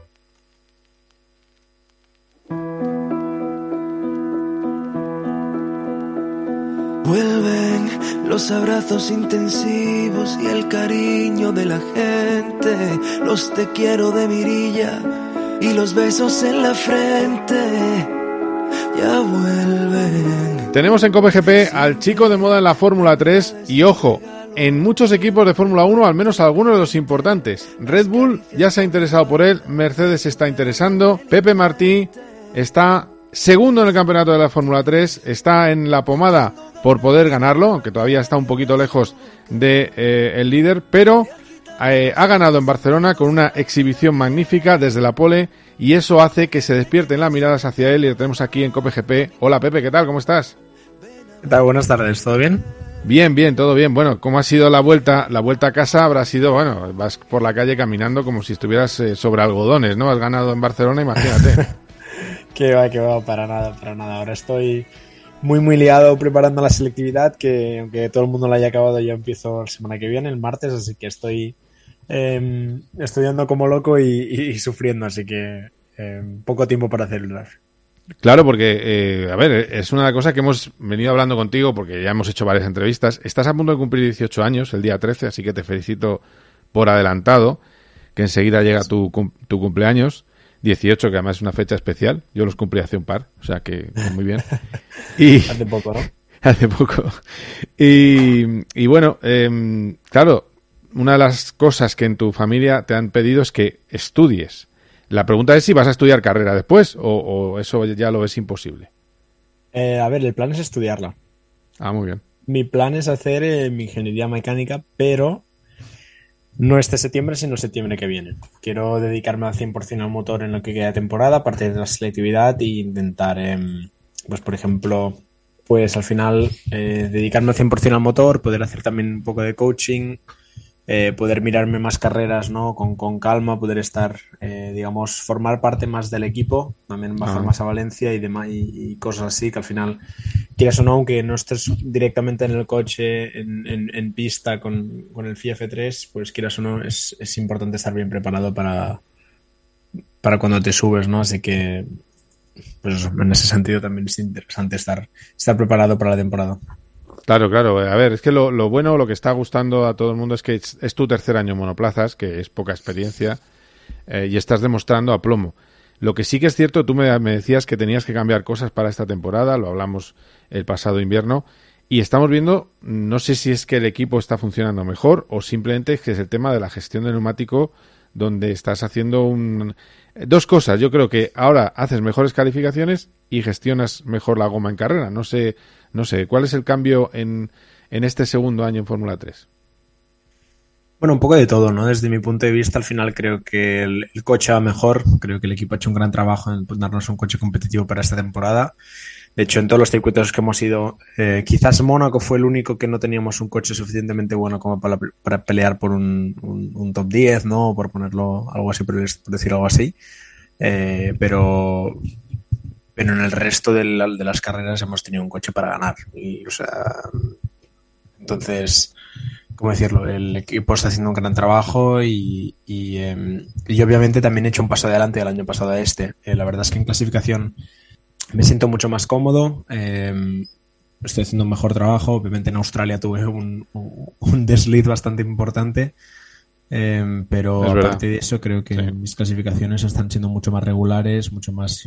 Vuelven los abrazos intensivos y el cariño de la gente, los te quiero de mirilla y los besos en la frente. Ya vuelven. Tenemos en COPGP al chico de moda en la Fórmula 3 y ojo, en muchos equipos de Fórmula 1, al menos algunos de los importantes. Red Bull ya se ha interesado por él, Mercedes está interesando, Pepe Martí está segundo en el campeonato de la Fórmula 3, está en la pomada por poder ganarlo, aunque todavía está un poquito lejos de eh, el líder, pero eh, ha ganado en Barcelona con una exhibición magnífica desde la pole y eso hace que se despierten las miradas hacia él y lo tenemos aquí en COPGP. Hola Pepe, ¿qué tal? ¿Cómo estás? ¿Qué tal? Buenas tardes, ¿todo bien? Bien, bien, todo bien. Bueno, ¿cómo ha sido la vuelta? La vuelta a casa habrá sido, bueno, vas por la calle caminando como si estuvieras eh, sobre algodones, ¿no? Has ganado en Barcelona, imagínate. Que va, que va, para nada, para nada. Ahora estoy muy, muy liado preparando la selectividad, que aunque todo el mundo la haya acabado, ya empiezo la semana que viene, el martes, así que estoy eh, estudiando como loco y, y- y sufriendo, así que eh, poco tiempo para celebrar. Claro, porque, eh, a ver, es una cosa que hemos venido hablando contigo porque ya hemos hecho varias entrevistas. Estás a punto de cumplir 18 años, el día 13, así que te felicito por adelantado, que enseguida llega tu, tu cumpleaños. 18, que además es una fecha especial. Yo los cumplí hace un par, o sea que muy bien. Y, Hace poco, ¿no? hace poco. Y, y bueno, em, claro, una de las cosas que en tu familia te han pedido es que estudies. La pregunta es si vas a estudiar carrera después o, o eso ya lo ves imposible. Eh, a ver, el plan es estudiarla. Ah, muy bien. Mi plan es hacer eh, mi ingeniería mecánica, pero no este septiembre, sino septiembre que viene. Quiero dedicarme al 100% al motor en lo que queda temporada, aparte de la selectividad e intentar, em, pues por ejemplo, pues al final eh, dedicarme al 100% al motor, poder hacer también un poco de coaching eh, poder mirarme más carreras, ¿no? Con, con calma, poder estar, eh, digamos, formar parte más del equipo, también bajar Ah. más a Valencia y demás y, y cosas así que al final, quieras o no, aunque no estés directamente en el coche, en, en- en pista con, con el FIA F3, pues quieras o no, es, es importante estar bien preparado para, para cuando te subes, ¿no? Así que, pues en ese sentido también es interesante estar, estar preparado para la temporada. Claro, claro. A ver, es que lo, lo bueno, lo que está gustando a todo el mundo es que es, tu tercer año en monoplazas, que es poca experiencia, eh, y estás demostrando a plomo. Lo que sí que es cierto, tú me, me decías que tenías que cambiar cosas para esta temporada, lo hablamos el pasado invierno, y estamos viendo, no sé si es que el equipo está funcionando mejor o simplemente es que es el tema de la gestión del neumático donde estás haciendo un... Dos cosas, yo creo que ahora haces mejores calificaciones y gestionas mejor la goma en carrera. No sé, no sé, ¿cuál es el cambio en, en este segundo año en Fórmula 3? Bueno, un poco de todo, ¿no? Desde mi punto de vista, al final creo que el, coche va mejor. Creo que el equipo ha hecho un gran trabajo en darnos un coche competitivo para esta temporada. De hecho, en todos los circuitos que hemos ido, eh, quizás Mónaco fue el único que no teníamos un coche suficientemente bueno como para, para pelear por un, un- top 10, ¿no? Por ponerlo algo así, por decir algo así. Eh, pero, pero en el resto de, la- de las carreras hemos tenido un coche para ganar. Y, o sea, entonces, ¿cómo decirlo? El equipo está haciendo un gran trabajo y, y, eh, y obviamente también he hecho un paso adelante del año pasado a este. Eh, la verdad es que en clasificación me siento mucho más cómodo. eh, estoy haciendo un mejor trabajo. Obviamente en Australia tuve un, un, desliz bastante importante. eh, pero aparte de eso, creo que mis clasificaciones están siendo mucho más regulares, mucho más,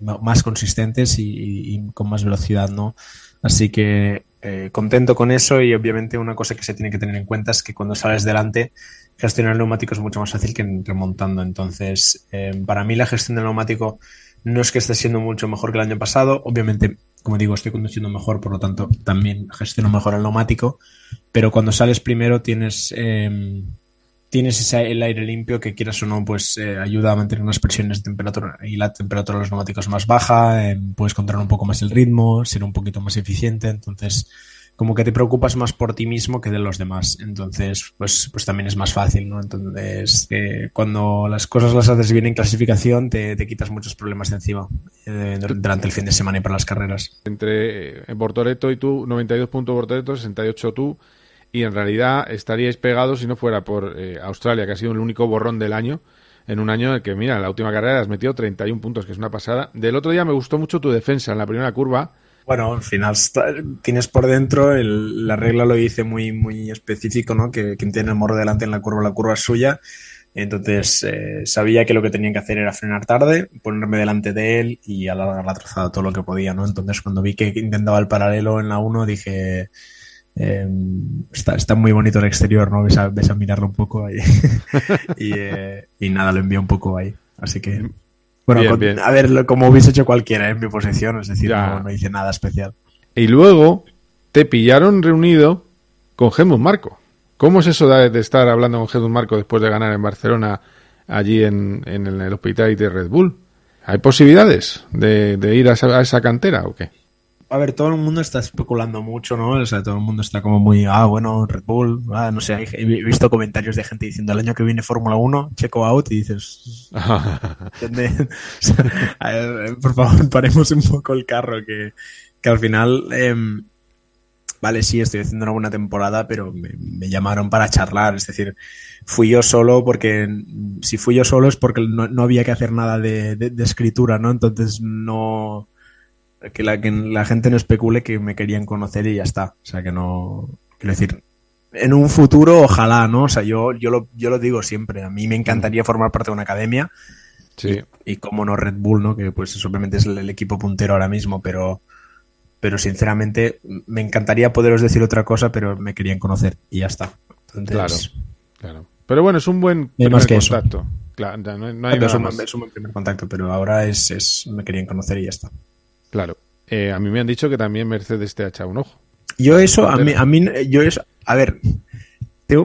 más consistentes y, con más velocidad, ¿no? Así que eh, contento con eso y obviamente una cosa que se tiene que tener en cuenta es que cuando sales delante, gestionar el neumático es mucho más fácil que remontando. Entonces, eh, para mí la gestión del neumático no es que esté siendo mucho mejor que el año pasado. Obviamente, como digo, estoy conduciendo mejor, por lo tanto, también gestiono mejor el neumático. Pero cuando sales primero tienes... eh, tienes ese, el aire limpio que quieras o no, pues eh, ayuda a mantener unas presiones de temperatura y la temperatura de los neumáticos más baja, eh, puedes controlar un poco más el ritmo, ser un poquito más eficiente, entonces como que te preocupas más por ti mismo que de los demás, entonces pues, pues también es más fácil, ¿no? Entonces eh, cuando las cosas las haces bien en clasificación te, te quitas muchos problemas de encima eh, durante el fin de semana y para las carreras. Entre Bortoleto y tú, 92 puntos Bortoleto, 68 tú, y en realidad estaríais pegados si no fuera por eh, Australia, que ha sido el único borrón del año, en un año en el que, mira, en la última carrera has metido 31 puntos, que es una pasada. Del otro día me gustó mucho tu defensa en la primera curva. Bueno, al final tienes por dentro, el- la regla lo dice muy, muy específico, ¿no? Que quien tiene el morro delante en la curva, la curva es suya. Entonces eh, sabía que lo que tenían que hacer era frenar tarde, ponerme delante de él y alargar la trazada todo lo que podía, ¿no? Entonces cuando vi que intentaba el paralelo en la 1 dije, eh, está, está muy bonito el exterior, ¿no? Ves a, ves a mirarlo un poco ahí. y, eh, y nada, lo envié un poco ahí. Así que, bueno, Bien, con- bien. a ver, como hubiese hecho cualquiera en mi posición, es decir, no, no hice nada especial. Y luego te pillaron reunido con Helmut Marco. ¿Cómo es eso de, de estar hablando con Helmut Marco después de ganar en Barcelona, allí en, en el Hospitality de Red Bull? ¿Hay posibilidades de, de ir a esa, a esa cantera o qué? A ver, todo el mundo está especulando mucho, ¿no? O sea, todo el mundo está como muy, ah, bueno, Red Bull, ah, no sé, he visto comentarios de gente diciendo el año que viene Fórmula 1, checo out, y dices, ver, por favor, paremos un poco el carro, que, que al final, em, vale, sí, estoy haciendo una buena temporada, pero me, me llamaron para charlar, es decir, fui yo solo porque, si fui yo solo es porque no, no había que hacer nada de, de- de escritura, ¿no? Entonces no que la, que la gente no especule que me querían conocer y ya está. O sea, que no. Quiero decir, en un futuro, ojalá, ¿no? O sea, yo, yo, lo, yo lo digo siempre. A mí me encantaría formar parte de una academia. Sí. Y, y como no Red Bull, ¿no? Que pues obviamente es el, el equipo puntero ahora mismo, pero. Pero sinceramente, me encantaría poderos decir otra cosa, pero me querían conocer y ya está. Entonces, Claro, claro. Pero bueno, es un buen primer más que eso. contacto. Claro, no, no hay Pero es, nada un, más. es un buen primer contacto, pero ahora es, es me querían conocer y ya está. Claro. Eh, a mí me han dicho que también Mercedes te ha echado un ojo. Yo eso, a mí, a mí, yo eso, a ver, te,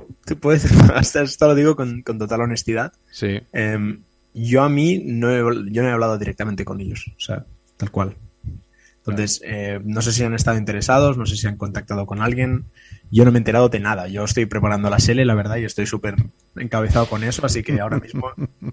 decir, hasta esto lo digo con, con total honestidad. Sí. Em, yo a mí no he, yo no he hablado directamente con ellos, o sea, tal cual. Entonces, eh, no sé si han estado interesados, no sé si han contactado con alguien. Yo no me he enterado de nada. Yo estoy preparando la SELE, la verdad, y estoy súper encabezado con eso, así que ahora mismo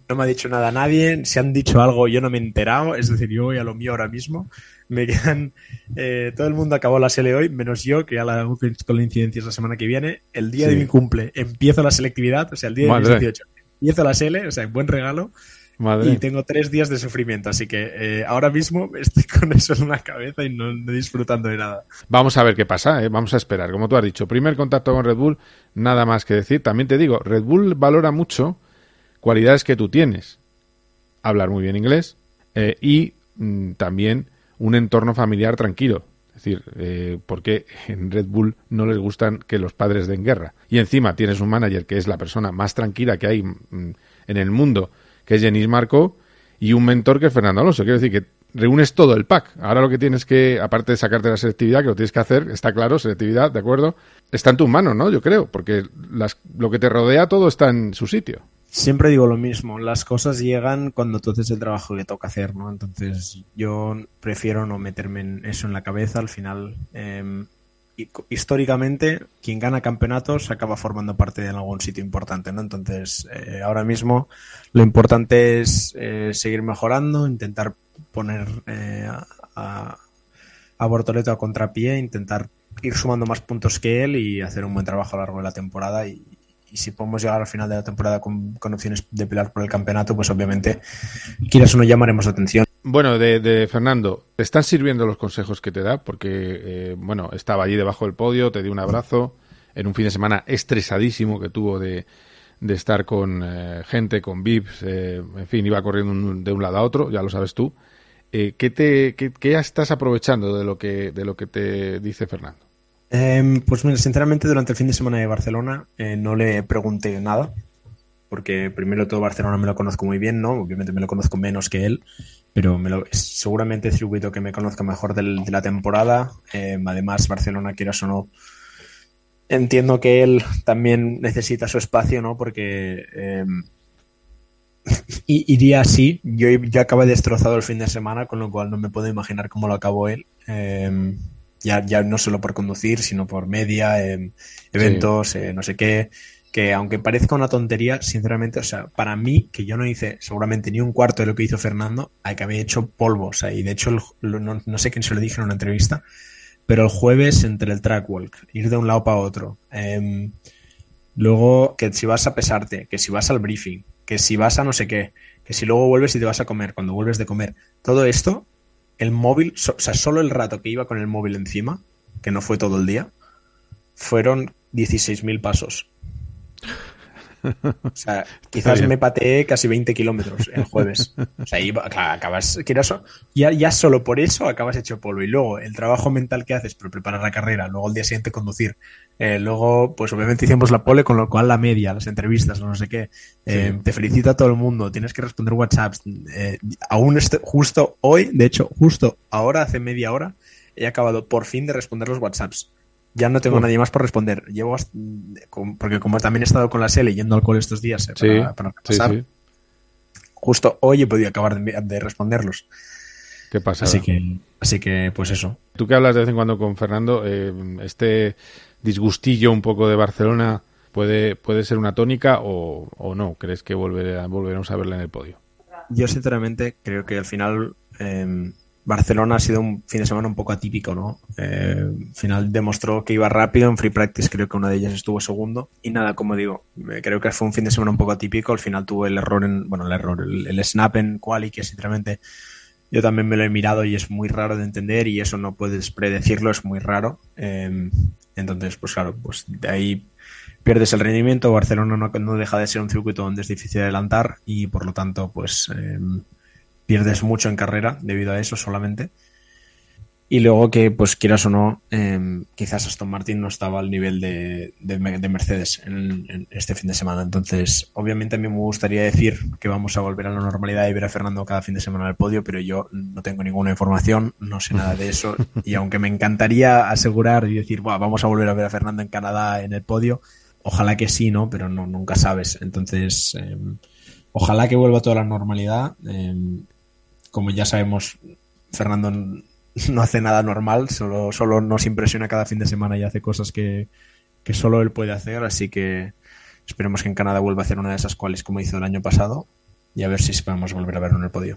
no me ha dicho nada nadie. Si han dicho algo, yo no me he enterado. Es decir, yo voy a lo mío ahora mismo. Me quedan. Eh, todo el mundo acabó la SELE hoy, menos yo, que ya la hago con la incidencia la semana que viene. El día Sí. de mi cumple empiezo la selectividad, o sea, el día de mis 18. Empiezo la SELE, o sea, buen regalo. Madre. Y tengo tres días de sufrimiento, así que eh, ahora mismo estoy con eso en la cabeza y no, no disfrutando de nada. Vamos a ver qué pasa, ¿eh? vamos a esperar. Como tú has dicho, primer contacto con Red Bull, nada más que decir. También te digo, Red Bull valora mucho cualidades que tú tienes. Hablar muy bien inglés eh, y mm, también un entorno familiar tranquilo. Es decir, eh, porque en Red Bull no les gustan que los padres den guerra. Y encima tienes un manager que es la persona más tranquila que hay mm, en el mundo, que es Jenis Marco, y un mentor que es Fernando Alonso. Quiero decir que reúnes todo el pack. Ahora lo que tienes que, aparte de sacarte la selectividad, que lo tienes que hacer, está claro, selectividad, ¿de acuerdo? Está en tus manos, ¿no? Yo creo, porque las, lo que te rodea todo está en su sitio. Siempre digo lo mismo, las cosas llegan cuando tú haces el trabajo que toca hacer, ¿no? Entonces yo prefiero no meterme en eso en la cabeza, al final, eh, históricamente, quien gana campeonatos acaba formando parte de algún sitio importante, ¿no? Entonces, eh, ahora mismo lo importante es eh, seguir mejorando, intentar poner eh, a, a, Bortoleto a contrapié, intentar ir sumando más puntos que él y hacer un buen trabajo a lo largo de la temporada y, si podemos llegar al final de la temporada con, con opciones de pelear por el campeonato, pues obviamente, quieras o no, llamaremos la atención. Bueno, de, de Fernando, ¿te están sirviendo los consejos que te da? Porque, eh, bueno, estaba allí debajo del podio, te dio un abrazo en un fin de semana estresadísimo que tuvo de, de estar con eh, gente, con VIPs, eh, en fin, iba corriendo de un lado a otro, ya lo sabes tú. Eh, ¿qué, te, qué, qué estás aprovechando de lo que, de lo que te dice Fernando? Eh, pues sinceramente durante el fin de semana de Barcelona eh, no le pregunté nada, porque primero todo Barcelona me lo conozco muy bien, ¿no? Obviamente me lo conozco menos que él, pero me lo, seguramente el circuito que me conozca mejor del- de la temporada. Eh, además, Barcelona, quieras o no, entiendo que él también necesita su espacio, ¿no? Porque eh, i- iría así. Yo ya acabé destrozado el fin de semana, con lo cual no me puedo imaginar cómo lo acabó él. Eh, ya, ya no solo por conducir, sino por media, eh, eventos, eh, no sé qué. Que aunque parezca una tontería, sinceramente, o sea, para mí, que yo no hice seguramente ni un cuarto de lo que hizo Fernando, acabé hecho polvo. O sea, y de hecho, no, sé quién se lo dije en una entrevista, pero el jueves entre el track walk, ir de un lado para otro, em, luego que si vas a pesarte, que si vas al briefing, que si vas a no sé qué, que si luego vuelves y te vas a comer, cuando vuelves de comer, todo esto, el móvil, o sea, solo el rato que iba con el móvil encima, que no fue todo el día, fueron 16.000 pasos. O sea, quizás me pateé casi 20 kilómetros el jueves. O sea, claro, acabas, quieras ya, ya solo por eso acabas hecho polvo. Y luego el trabajo mental que haces por preparar la carrera, luego el día siguiente conducir, eh, luego, pues obviamente hicimos la pole, con lo cual la media, las entrevistas, no sé qué. Eh, Sí. Te felicita todo el mundo, tienes que responder WhatsApps. Eh, aún este- justo hoy, de hecho, justo ahora, hace media hora, he acabado por fin de responder los WhatsApps. Ya no tengo nadie más por responder. Llevo hasta- porque como también he estado con la SELE yendo al cole estos días eh, Sí, para, para sí, repasar, sí. justo hoy he podido acabar de, de responderlos. ¿Qué pasa? Así que, así que, pues eso. Tú que hablas de vez en cuando con Fernando, eh, este disgustillo un poco de Barcelona puede, puede ser una tónica o, o no. ¿Crees que volverá- volveremos a verla en el podio? Yo sinceramente creo que al final eh, Barcelona ha sido un fin de semana un poco atípico, ¿no? Eh, al final demostró que iba rápido en free practice, creo que una de ellas estuvo segundo. Y nada, como digo, eh, creo que fue un fin de semana un poco atípico. Al final tuvo el error en, bueno, el error, el, snap en quali, que sinceramente yo también me lo he mirado y es muy raro de entender y eso no puedes predecirlo, es muy raro. Eh, entonces, pues claro, pues de ahí pierdes el rendimiento. Barcelona no, deja de ser un circuito donde es difícil adelantar y por lo tanto, pues eh, pierdes mucho en carrera debido a eso solamente. Y luego que, pues quieras o no, eh, quizás Aston Martin no estaba al nivel de, de, de Mercedes en, en, este fin de semana. Entonces, obviamente a mí me gustaría decir que vamos a volver a la normalidad y ver a Fernando cada fin de semana en el podio, pero yo no tengo ninguna información, no sé nada de eso. Y aunque me encantaría asegurar y decir, Buah, vamos a volver a ver a Fernando en Canadá en el podio, ojalá que sí, ¿no? Pero no, nunca sabes. Entonces, eh, ojalá que vuelva toda la normalidad. Eh, como ya sabemos, Fernando no hace nada normal, solo, solo nos impresiona cada fin de semana y hace cosas que, que solo él puede hacer, así que esperemos que en Canadá vuelva a hacer una de esas cuales como hizo el año pasado y a ver si podemos volver a verlo en el podio.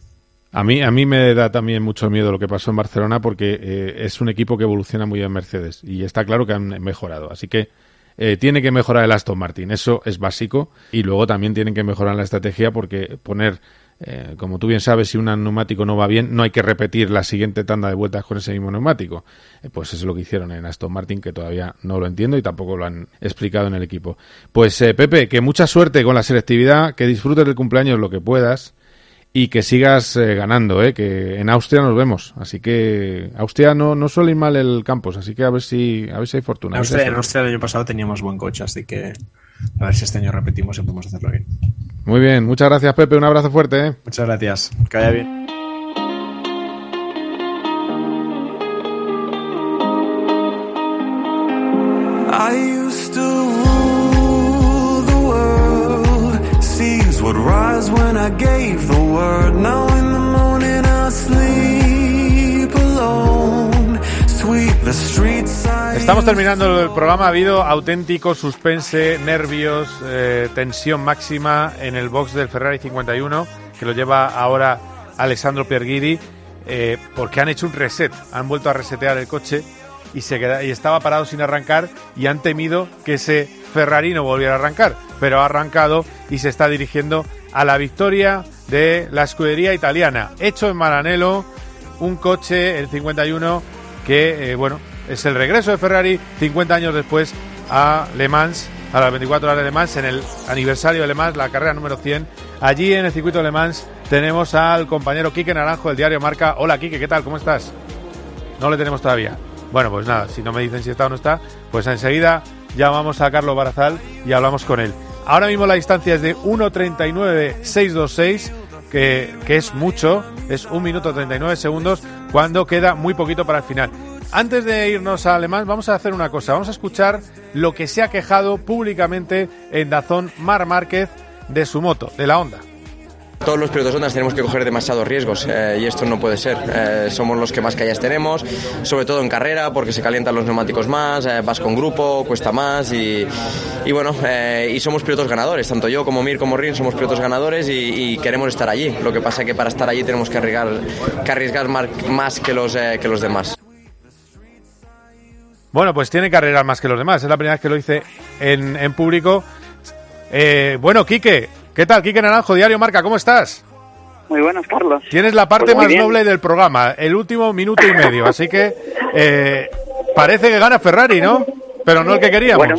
A mí, a mí me da también mucho miedo lo que pasó en Barcelona porque eh, es un equipo que evoluciona muy bien en Mercedes y está claro que han mejorado. Así que eh, tiene que mejorar el Aston Martin, eso es básico. Y luego también tienen que mejorar la estrategia porque poner, eh, como tú bien sabes, si un neumático no va bien, no hay que repetir la siguiente tanda de vueltas con ese mismo neumático. pues eso es lo que hicieron en Aston Martin, que todavía no lo entiendo y tampoco lo han explicado en el equipo. Pues Pepe, que mucha suerte con la selectividad, que disfrutes del cumpleaños lo que puedas y que sigas eh, ganando, ¿eh? que en Austria nos vemos. Así que Austria no, no suele ir mal el campus, así que a ver si, a ver si hay fortuna. Austria, en Austria el año pasado teníamos buen coche, así que a ver si este año repetimos y podemos hacerlo bien. Muy bien, muchas gracias Pepe, un abrazo fuerte. ¿eh? Muchas gracias, que vaya bien. Estamos terminando el programa. Ha habido auténtico suspense, nervios, eh, tensión máxima en el box del Ferrari 51, que lo lleva ahora Alessandro Pierguidi, eh, porque han hecho un reset. Han vuelto a resetear el coche y, se queda, y estaba parado sin arrancar y han temido que ese Ferrari no volviera a arrancar. Pero ha arrancado y se está dirigiendo a la victoria de la escudería italiana. Hecho en Maranello, un coche, el 51, que, eh, bueno, es el regreso de Ferrari 50 años después a Le Mans, a las 24 horas de Le Mans, en el aniversario de Le Mans, la carrera número 100. Allí en el circuito de Le Mans tenemos al compañero Quique Naranjo del diario Marca. Hola Quique, ¿qué tal? ¿Cómo estás? No le tenemos todavía. Bueno, pues nada, si no me dicen si está o no está, pues enseguida llamamos a Carlos Barazal y hablamos con él. Ahora mismo la distancia es de 1.39.626, que, que es mucho, es 1 minuto 39 segundos, cuando queda muy poquito para el final. Antes de irnos a Alemán, vamos a hacer una cosa. Vamos a escuchar lo que se ha quejado públicamente en Dazón Mar Márquez de su moto, de la Honda. Todos los pilotos Honda tenemos que coger demasiados riesgos eh, y esto no puede ser. Eh, somos los que más calles tenemos, sobre todo en carrera, porque se calientan los neumáticos más, eh, vas con grupo, cuesta más y, bueno, y somos pilotos ganadores. Tanto yo como Mir como Rin somos pilotos ganadores y, queremos estar allí. Lo que pasa es que para estar allí tenemos que arriesgar, más que los demás. Bueno, pues tiene arreglar más que los demás. Es la primera vez que lo hice en, en público. Eh, bueno, Quique, ¿qué tal? Quique Naranjo, Diario Marca, ¿cómo estás? Muy buenas, Carlos. Tienes la parte pues más noble del programa, el último minuto y medio. Así que eh, parece que gana Ferrari, ¿no? Pero no el que queríamos. Bueno,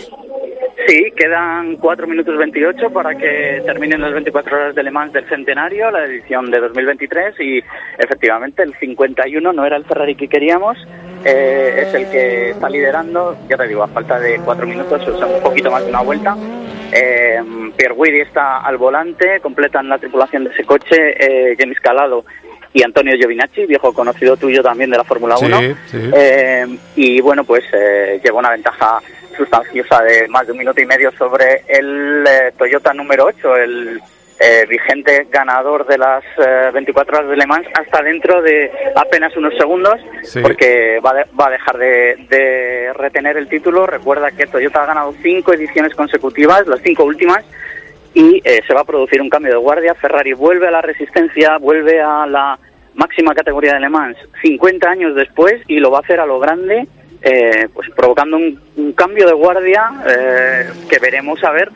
sí, quedan 4 minutos 28 para que terminen las 24 horas de Le Mans del centenario, la edición de 2023. Y efectivamente, el 51 no era el Ferrari que queríamos eh, es el que está liderando, ya te digo, a falta de cuatro minutos, o sea, un poquito más de una vuelta. Eh, Pierre Guidi está al volante, completan la tripulación de ese coche, eh, James Calado y Antonio Giovinacci, viejo conocido tuyo también de la Fórmula 1. Eh, y bueno, pues lleva una ventaja sustanciosa de más de un minuto y medio sobre el Toyota número 8, el eh, vigente ganador de las 24 eh, horas de Le Mans hasta dentro de apenas unos segundos porque va, va, a dejar de, retener el título. Recuerda que Toyota ha ganado cinco ediciones consecutivas, las cinco últimas, y eh, se va a producir un cambio de guardia. Ferrari vuelve a la resistencia, vuelve a la máxima categoría de Le Mans 50 años después y lo va a hacer a lo grande. pues provocando un, un, cambio de guardia que veremos a ver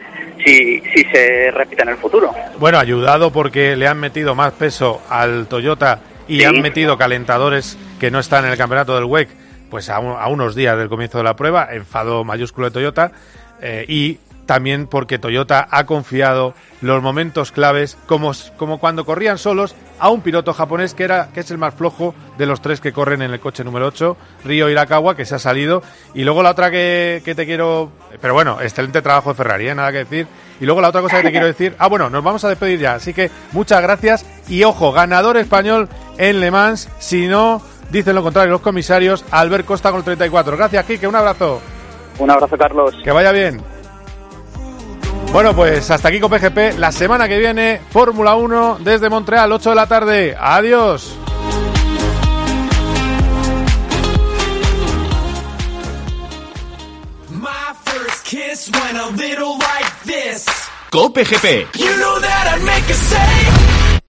si, si se repite en el futuro. Bueno, ayudado porque le han metido más peso al Toyota y han metido calentadores que no están en el campeonato del WEC, pues a, unos días del comienzo de la prueba, enfado mayúsculo de Toyota, eh, y también porque Toyota ha confiado los momentos claves, como, como cuando corrían solos, a un piloto japonés que, era, que es el más flojo de los tres que corren en el coche número 8, Ryo Irakawa, que se ha salido. Y luego la otra que, que te quiero... Pero bueno, excelente trabajo de Ferrari, ¿eh? nada que decir. Y luego la otra cosa que te quiero decir... Ah, bueno, nos vamos a despedir ya. Así que muchas gracias. Y ojo, ganador español en Le Mans. Si no, dicen lo contrario los comisarios, Albert Costa con el 34. Gracias, Kike. Un abrazo. Un abrazo, Carlos. Que vaya bien. Bueno, pues hasta aquí con PGP. La semana que viene, Fórmula 1 desde Montreal, 8 de la tarde. Adiós. COPGP. You know that I'd make a save.